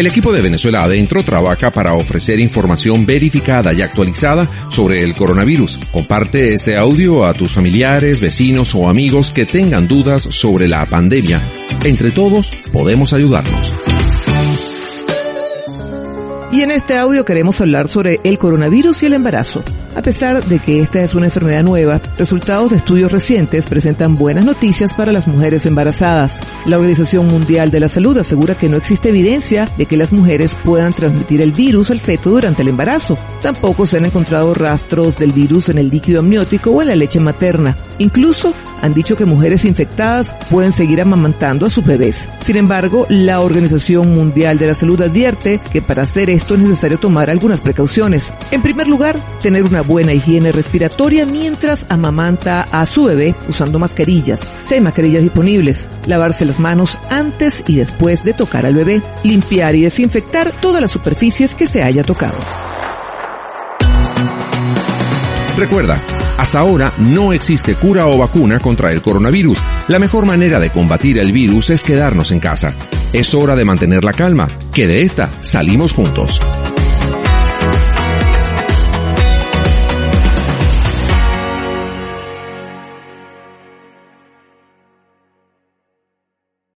El equipo de Venezuela Adentro trabaja para ofrecer información verificada y actualizada sobre el coronavirus. Comparte este audio a tus familiares, vecinos o amigos que tengan dudas sobre la pandemia. Entre todos podemos ayudarnos. En este audio queremos hablar sobre el coronavirus y el embarazo. A pesar de que esta es una enfermedad nueva, resultados de estudios recientes presentan buenas noticias para las mujeres embarazadas. La Organización Mundial de la Salud asegura que no existe evidencia de que las mujeres puedan transmitir el virus al feto durante el embarazo. Tampoco se han encontrado rastros del virus en el líquido amniótico o en la leche materna. Incluso han dicho que mujeres infectadas pueden seguir amamantando a sus bebés. Sin embargo, la Organización Mundial de la Salud advierte que para hacer esto es necesario tomar algunas precauciones. En primer lugar, tener una buena higiene respiratoria mientras amamanta a su bebé usando mascarillas. Si hay mascarillas disponibles, lavarse las manos antes y después de tocar al bebé, limpiar y desinfectar todas las superficies que se haya tocado. Recuerda, hasta ahora no existe cura o vacuna contra el coronavirus. La mejor manera de combatir el virus es quedarnos en casa. Es hora de mantener la calma, que de esta salimos juntos.